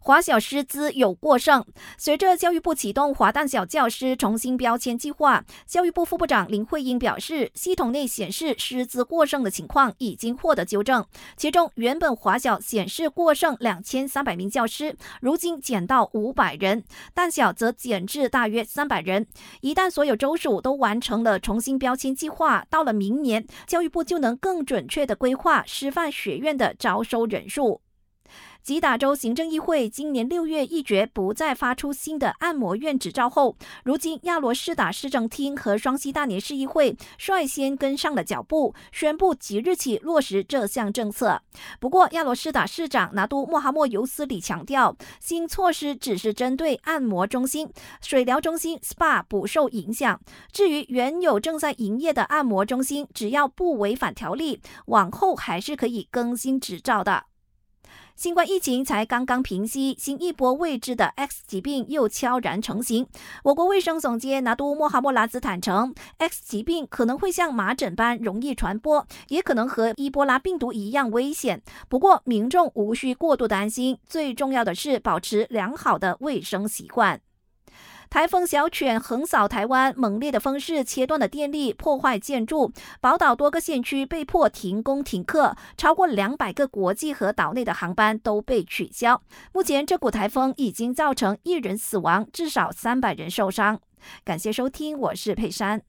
华小师资有过剩。随着教育部启动华旦小教师重新标签计划，教育部副部长林慧英表示，系统内显示师资过剩的情况已经获得纠正。其中，原本华小显示过剩两千三百名教师，如今减到五百人；旦小则减至大约三百人。一旦所有州属都完成了重新标签计划，到了明年，教育部就能更准确地规划师范学院的招收人数。吉打州行政议会今年六月一决不再发出新的按摩院执照后，如今亚罗士打市政厅和双溪大年市议会率先跟上了脚步，宣布即日起落实这项政策。不过，亚罗士打市长拿督莫哈默尤斯里强调，新措施只是针对按摩中心、水疗中心 （SPA） 不受影响。至于原有正在营业的按摩中心，只要不违反条例，往后还是可以更新执照的。新冠疫情才刚刚平息，新一波未知的 X 疾病又悄然成型。我国卫生总监拿督莫哈莫拉兹坦诚，X 疾病可能会像麻疹般容易传播，也可能和伊波拉病毒一样危险。不过，民众无需过度担心，最重要的是保持良好的卫生习惯。台风小犬横扫台湾，猛烈的风势切断了电力，破坏建筑，宝岛多个县区被迫停工停课，超过两百个国际和岛内的航班都被取消。目前，这股台风已经造成一人死亡，至少三百人受伤。感谢收听，我是佩珊。